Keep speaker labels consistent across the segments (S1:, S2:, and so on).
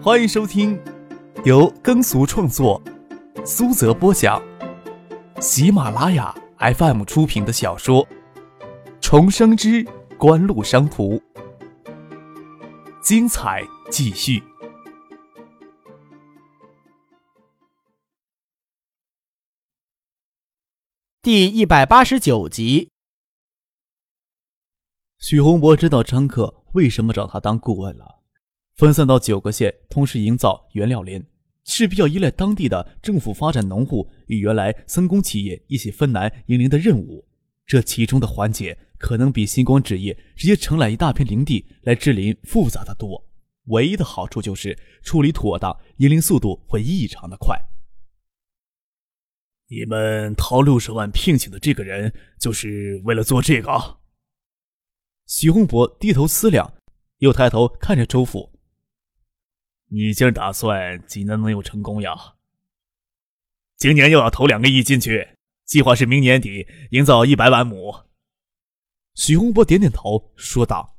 S1: 欢迎收听由耕俗创作、苏泽播讲、喜马拉雅 FM 出品的小说《重生之官路商途》，精彩继续，
S2: 第一百八十九集。
S3: 许洪博知道张克为什么找他当顾问了。分散到九个县，同时营造原料林，势必要依赖当地的政府发展农户与原来森工企业一起分南营林的任务。这其中的环节可能比星光纸业直接承揽一大片林地来治林复杂的多。唯一的好处就是处理妥当，营林速度会异常的快。
S4: 你们掏六十万聘请的这个人，就是为了做这个？
S3: 许洪博低头思量，又抬头看着周父。
S4: 你今儿打算几年能有成功呀？今年又要投两个亿进去，计划是明年底营造一百万亩。
S3: 许洪波点点头，说道：“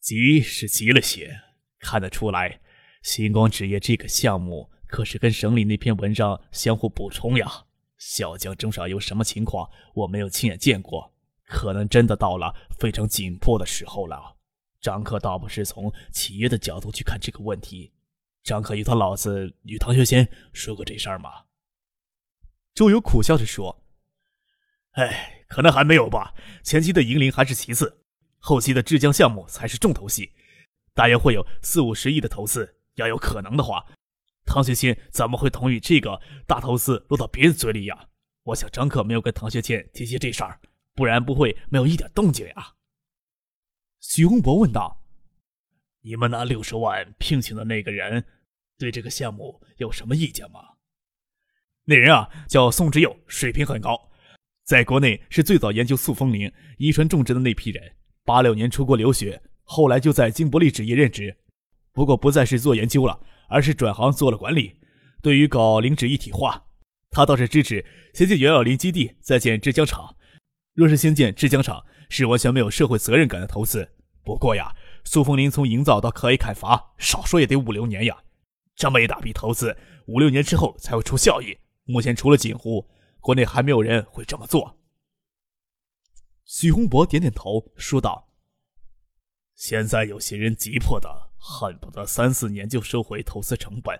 S4: 急是急了些，看得出来，星光纸业这个项目可是跟省里那篇文章相互补充呀。小江镇上有什么情况，我没有亲眼见过，可能真的到了非常紧迫的时候了。”张克倒不是从企业的角度去看这个问题。张克与他老子与唐学谦说过这事儿吗？
S3: 周游苦笑着说：“
S4: 哎，可能还没有吧。前期的银铃还是其次，后期的浙江项目才是重头戏，大约会有四五十亿的投资。要有可能的话，唐学谦怎么会同意这个大投资落到别人嘴里呀？我想张克没有跟唐学谦提起这事儿，不然不会没有一点动静呀。”
S3: 许洪博问道：“
S4: 你们拿六十万聘请的那个人，对这个项目有什么意见吗？”那人啊，叫宋之佑，水平很高，在国内是最早研究塑封林遗传种植的那批人。八六年出国留学，后来就在金伯利纸业任职，不过不再是做研究了，而是转行做了管理。对于搞林纸一体化，他倒是支持先建原料林基地，再建制浆厂。若是先建制浆厂，是完全没有社会责任感的投资。不过呀，苏凤林从营造到可以砍伐，少说也得五六年呀。这么一大笔投资，五六年之后才会出效益。目前除了锦湖，国内还没有人会这么做。
S3: 许洪博点点头，说道：“
S4: 现在有些人急迫的恨不得三四年就收回投资成本，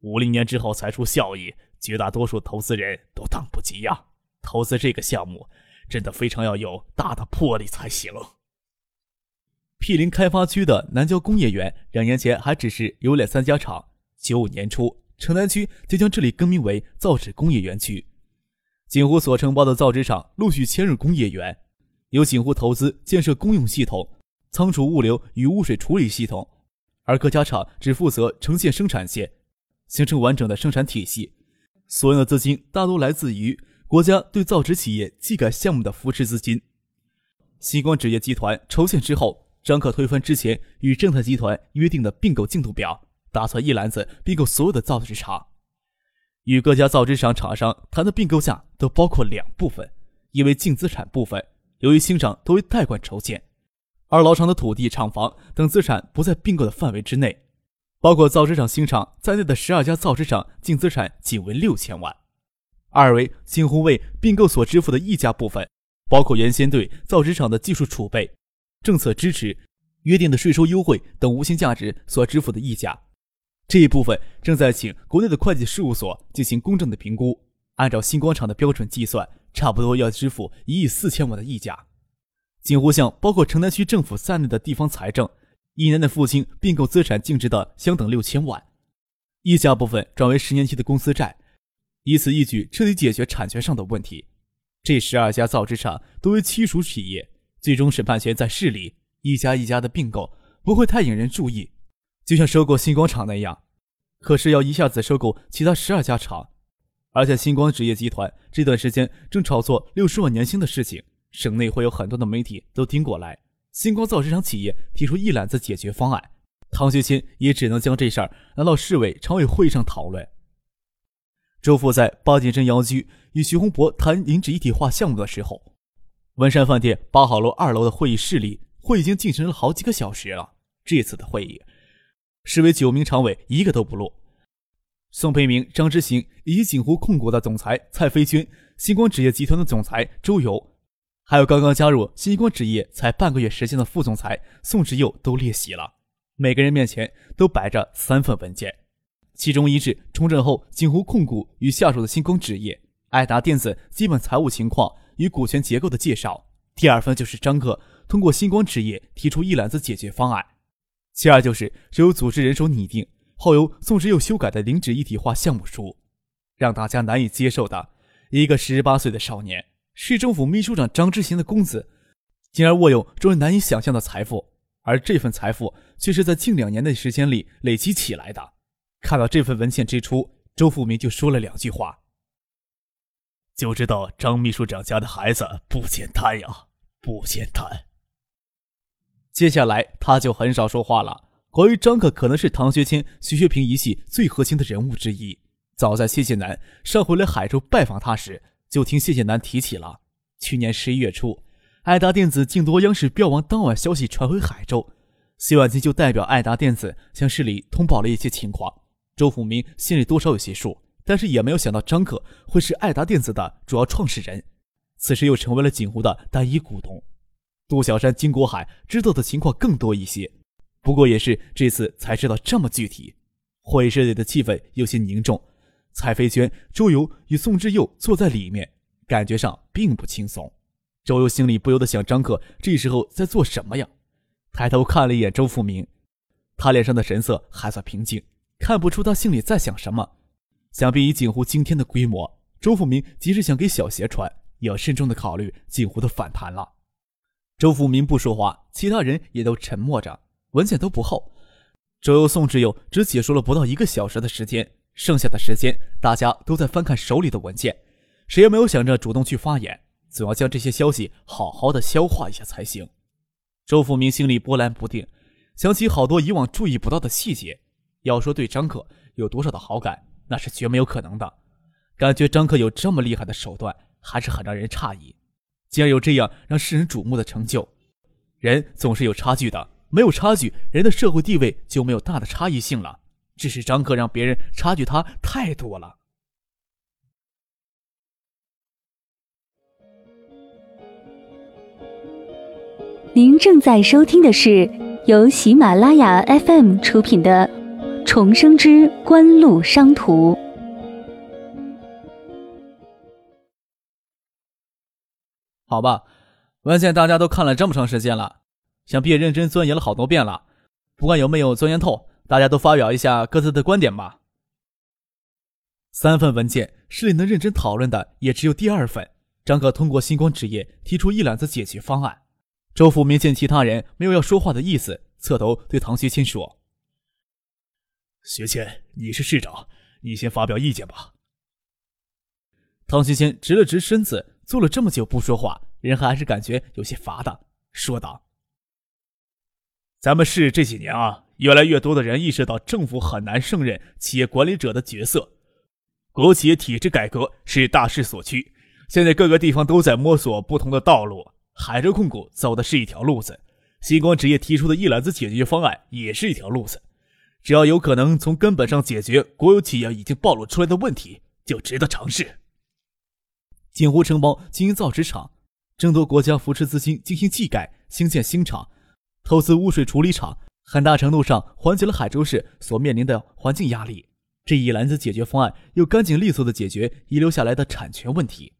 S4: 五零年之后才出效益，绝大多数投资人都等不及呀。投资这个项目，真的非常要有大的魄力才行。”
S3: 毗邻开发区的南郊工业园，两年前还只是有两三家厂。九五年初，城南区就将这里更名为造纸工业园区。锦湖所承包的造纸厂陆续迁入工业园，由锦湖投资建设公用系统、仓储物流与污水处理系统，而各家厂只负责呈现生产线，形成完整的生产体系。所用的资金大多来自于国家对造纸企业技改项目的扶持资金。西光纸业集团筹建之后。张克推翻之前与正泰集团约定的并购进度表，打算一揽子并购所有的造纸厂。与各家造纸厂厂商谈的并购价都包括两部分：一为净资产部分，由于新厂多为贷款筹建，而老厂的土地、厂房等资产不在并购的范围之内；包括造纸厂新厂在内的十二家造纸厂净资产仅为六千万；二为锦湖为并购所支付的溢价部分，包括原先对造纸厂的技术储备。政策支持、约定的税收优惠等无形价值所支付的溢价，这一部分正在请国内的会计事务所进行公正的评估。按照新广场的标准计算，差不多要支付一亿四千万的溢价。锦湖向包括城南区政府在内的地方财政，一年内付清并购资产净值的相等六千万，溢价部分转为十年期的公司债，以此一举彻底解决产权上的问题。这十二家造纸厂都为亲属企业。最终审判权在市里，一家一家的并购不会太引人注意，就像收购星光厂那样。可是要一下子收购其他十二家厂，而且星光纸业集团这段时间正炒作六十万年薪的事情，省内会有很多的媒体都盯过来。星光造纸厂企业提出一揽子解决方案，唐学谦也只能将这事儿拿到市委常委会上讨论。周父在八景镇窑居与徐洪博谈银纸一体化项目的时候。文山饭店八号楼二楼的会议室里，会已经进行了好几个小时了。这次的会议，市委九名常委一个都不落。宋培明、张之行以及锦湖控股的总裁蔡飞娟、星光纸业集团的总裁周游，还有刚刚加入星光纸业才半个月时间的副总裁宋志佑都列席了。每个人面前都摆着三份文件，其中一是重整后锦湖控股与下属的星光纸业、爱达电子基本财务情况与股权结构的介绍；第二份就是张克通过星光置业提出一揽子解决方案；其二就是是由组织人手拟定。后由宋之佑修改的零脂一体化项目书，让大家难以接受的，一个十八岁的少年，市政府秘书长张之行的公子，竟然握有众人难以想象的财富，而这份财富却是在近两年的时间里累积起来的。看到这份文件之初，周富民就说了两句话：“
S4: 就知道张秘书长家的孩子不简单呀，不简单。”
S3: 接下来他就很少说话了。关于张可可能是唐学谦、徐学平一系最核心的人物之一。早在谢谢南上回来海州拜访他时，就听谢谢南提起了。去年十一月初，爱达电子竞夺央视标王当晚消息传回海州，谢婉清就代表爱达电子向市里通报了一些情况。周富民心里多少有些数，但是也没有想到张可会是爱达电子的主要创始人，此时又成为了锦湖的单一股东。杜小山、金国海知道的情况更多一些。不过也是这次才知道这么具体，会议室里的气氛有些凝重。蔡飞娟、周游与宋之佑坐在里面，感觉上并不轻松。周游心里不由得想：张克这时候在做什么呀？抬头看了一眼周富明，他脸上的神色还算平静，看不出他心里在想什么。想必以锦湖今天的规模，周富明即使想给小鞋穿，也要慎重的考虑锦湖的反弹了。周富明不说话，其他人也都沉默着。文件都不厚，周游、宋志友只解说了不到一个小时的时间，剩下的时间大家都在翻看手里的文件，谁也没有想着主动去发言，总要将这些消息好好的消化一下才行。周富明心里波澜不定，想起好多以往注意不到的细节，要说对张可有多少的好感，那是绝没有可能的。感觉张克有这么厉害的手段，还是很让人诧异。竟然有这样让世人瞩目的成就，人总是有差距的。没有差距，人的社会地位就没有大的差异性了。只是张克让别人差距他太多了。
S5: 您正在收听的是由喜马拉雅 FM 出品的《重生之官路商途》。
S3: 好吧，文件大家都看了这么长时间了。想必也认真钻研了好多遍了，不管有没有钻研透，大家都发表一下各自的观点吧。三份文件，市里能认真讨论的也只有第二份。张可通过星光纸业提出一揽子解决方案。周福明见其他人没有要说话的意思，侧头对唐学谦说：“
S4: 学谦，你是市长，你先发表意见吧。”
S3: 唐学谦直了直身子，坐了这么久不说话，人还是感觉有些乏的，说道。
S4: 咱们市这几年啊，越来越多的人意识到政府很难胜任企业管理者的角色，国企业体制改革是大势所趋。现在各个地方都在摸索不同的道路，海州控股走的是一条路子，星光职业提出的一揽子解决方案也是一条路子。只要有可能从根本上解决国有企业已经暴露出来的问题，就值得尝试。
S3: 锦湖承包经营造纸厂，争夺国家扶持资金进行技改，兴建新厂。投资污水处理厂，很大程度上缓解了海州市所面临的环境压力。这一篮子解决方案又干净利索地解决遗留下来的产权问题。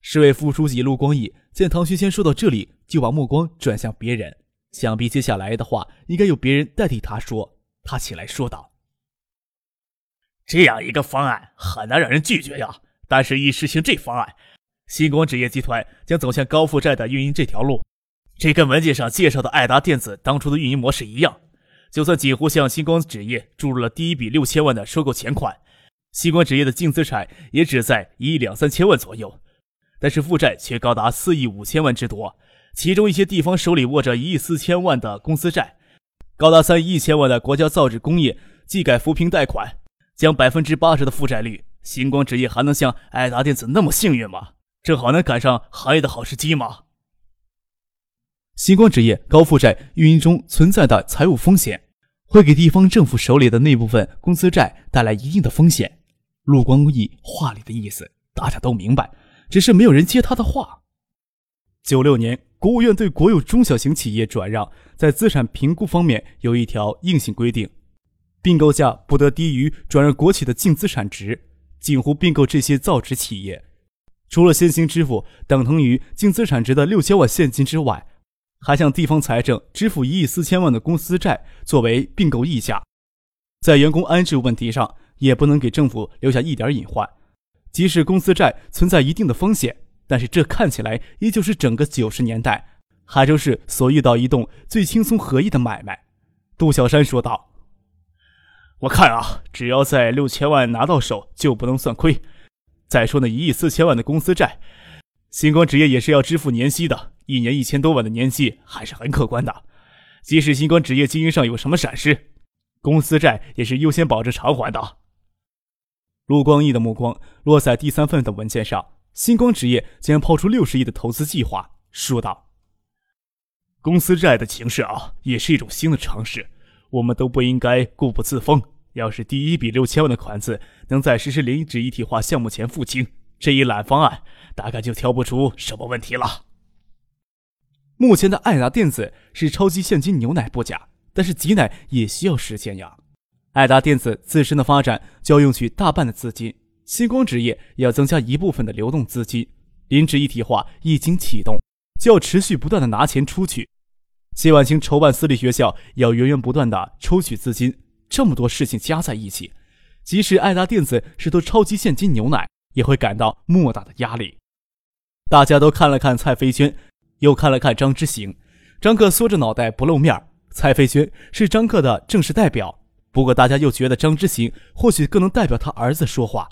S3: 市委副书记陆光义见唐学谦说到这里，就把目光转向别人，想必接下来的话应该由别人代替他说。他起来说道：“
S4: 这样一个方案很难让人拒绝呀，但是，一实行这方案，星光纸业集团将走向高负债的运营这条路。”这跟文件上介绍的爱达电子当初的运营模式一样，就算几乎向星光纸业注入了第一笔六千万的收购钱款，星光纸业的净资产也只在一亿两三千万左右，但是负债却高达四亿五千万之多，其中一些地方手里握着一亿四千万的公司债，高达三亿一千万的国家造纸工业技改扶贫贷款，将百分之八十的负债率，星光纸业还能像爱达电子那么幸运吗？正好能赶上行业的好时机吗？
S3: 星光纸业高负债运营中存在的财务风险，会给地方政府手里的那部分公司债带来一定的风险。陆光义话里的意思，大家都明白，只是没有人接他的话。九六年，国务院对国有中小型企业转让在资产评估方面有一条硬性规定，并购价不得低于转让国企的净资产值。锦湖并购这些造纸企业，除了先行支付等同于净资产值的六千万现金之外，还向地方财政支付一亿四千万的公司债作为并购溢价。在员工安置问题上，也不能给政府留下一点隐患。即使公司债存在一定的风险，但是这看起来依旧是整个九十年代海州市所遇到一栋最轻松合意的买卖。杜小山说道。
S4: 我看啊，只要在六千万拿到手，就不能算亏。再说那一亿四千万的公司债，星光纸业也是要支付年息的，一年一千多万的年息还是很可观的。即使星光纸业经营上有什么闪失，公司债也是优先保着偿还的。
S3: 陆光义的目光落在第三份的文件上，星光纸业竟然抛出六十亿的投资计划，说道：“
S4: 公司债的形势啊，也是一种新的尝试。”我们都不应该固步自封。要是第一笔六千万的款子能在实施零脂一体化项目前付清，这一揽方案大概就挑不出什么问题了。
S3: 目前的爱达电子是超级现金牛奶不假，但是挤奶也需要时间呀。爱达电子自身的发展就要用去大半的资金，星光纸业要增加一部分的流动资金。零脂一体化一经启动，就要持续不断的拿钱出去。谢婉清筹办私立学校，要源源不断的抽取资金，这么多事情加在一起，即使爱达电子是头超级现金牛奶，也会感到莫大的压力。大家都看了看蔡飞娟，又看了看张之行，张克缩着脑袋不露面。蔡飞娟是张克的正式代表，不过大家又觉得张之行或许更能代表他儿子说话。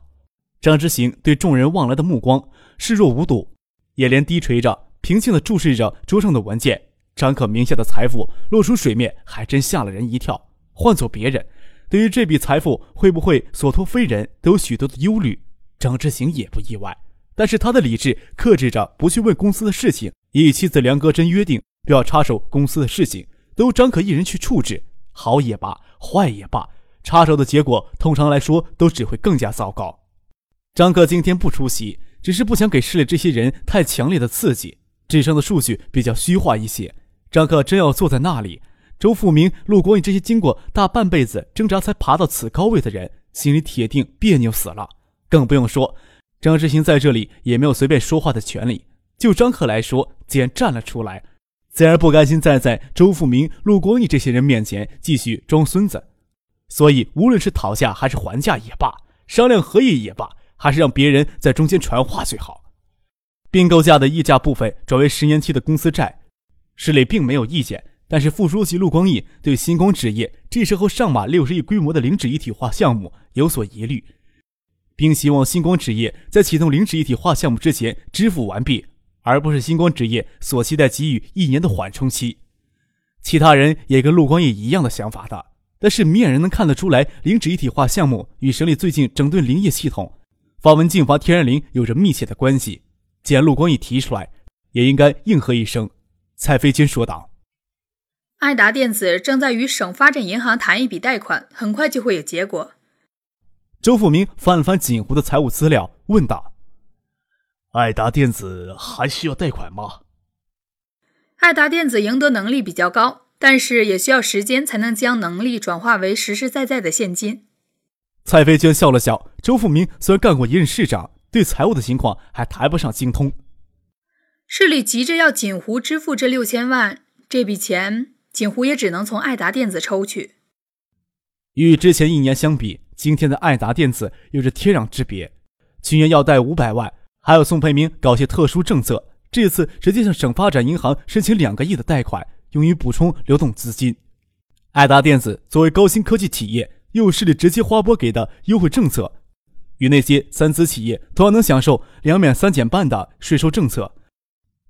S3: 张之行对众人望来的目光视若无睹，也连低垂着，平静地注视着桌上的文件。张可名下的财富露出水面，还真吓了人一跳。换做别人，对于这笔财富会不会所托非人，都有许多的忧虑。张之行也不意外，但是他的理智克制着不去问公司的事情，也与妻子梁歌珍约定，不要插手公司的事情，都张可一人去处置。好也罢，坏也罢，插手的结果通常来说都只会更加糟糕。张克今天不出席，只是不想给市里这些人太强烈的刺激，智商的数据比较虚化一些。张克真要坐在那里，周富明、陆国义这些经过大半辈子挣扎才爬到此高位的人，心里铁定别扭死了。更不用说，张志行在这里也没有随便说话的权利。就张克来说，既然站了出来，自然不甘心再在周富明、陆国义这些人面前继续装孙子。所以，无论是讨价还是还价也罢，商量合议也罢，还是让别人在中间传话最好。并购价的溢价部分转为十年期的公司债。石磊并没有意见，但是副书记陆光义对星光纸业这时候上马六十亿规模的零脂一体化项目有所疑虑，并希望星光纸业在启动零脂一体化项目之前支付完毕，而不是星光纸业所期待给予一年的缓冲期。其他人也跟陆光义一样的想法的，但是明眼人能看得出来，零脂一体化项目与省里最近整顿林业系统、发文禁伐天然林有着密切的关系。既然陆光一提出来，也应该应和一声。蔡飞军说道：“
S6: 爱达电子正在与省发展银行谈一笔贷款，很快就会有结果。”
S3: 周富明翻了翻锦湖的财务资料，问道：“
S4: 爱达电子还需要贷款吗？”
S6: 爱达电子赢得能力比较高，但是也需要时间才能将能力转化为实实在在的现金。
S3: 蔡飞娟笑了笑。周富明虽然干过一任市长，对财务的情况还谈不上精通。
S6: 市里急着要锦湖支付这六千万，这笔钱锦湖也只能从爱达电子抽取。
S3: 与之前一年相比，今天的爱达电子有着天壤之别。去年要贷五百万，还有宋培明搞些特殊政策，这次直接向省发展银行申请两个亿的贷款，用于补充流动资金。爱达电子作为高新科技企业，又有市里直接划拨给的优惠政策，与那些三资企业同样能享受两免三减半的税收政策。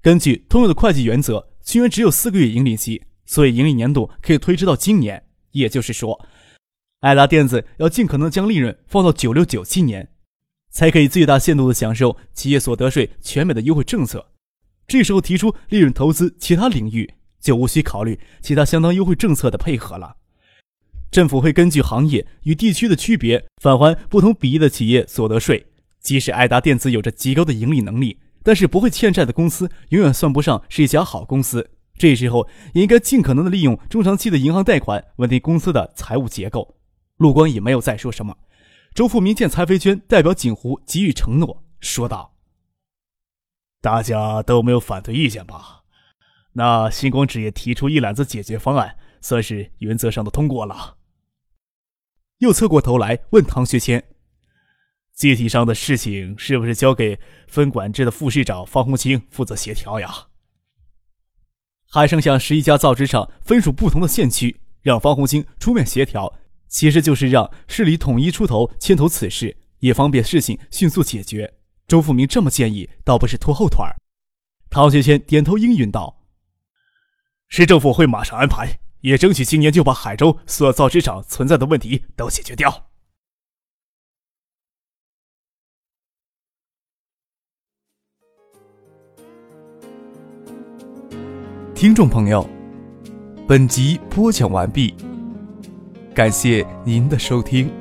S3: 根据通用的会计原则，去年只有四个月盈利期，所以盈利年度可以推迟到今年。也就是说，爱达电子要尽可能将利润放到九六九七年，才可以最大限度的享受企业所得税全免的优惠政策。这时候提出利润投资其他领域，就无需考虑其他相当优惠政策的配合了。政府会根据行业与地区的区别返还不同比例的企业所得税。即使爱达电子有着极高的盈利能力，但是不会欠债的公司永远算不上是一家好公司。这时候也应该尽可能的利用中长期的银行贷款稳定公司的财务结构。陆光也没有再说什么。周富民见蔡飞娟代表锦湖给予承诺，说道：“
S4: 大家都没有反对意见吧？那星光纸业提出一揽子解决方案，算是原则上的通过了。”
S3: 又侧过头来问唐学谦：“
S4: 具体上的事情是不是交给分管制的副市长方红清负责协调呀？”
S3: 还剩下十一家造纸厂分属不同的县区，让方红清出面协调，其实就是让市里统一出头牵头此事，也方便事情迅速解决。周富明这么建议，倒不是拖后腿儿。
S2: 唐学谦点头应允道：“
S4: 市政府会马上安排，也争取今年就把海州所造纸厂存在的问题都解决掉。”
S1: 听众朋友，本集播讲完毕，感谢您的收听。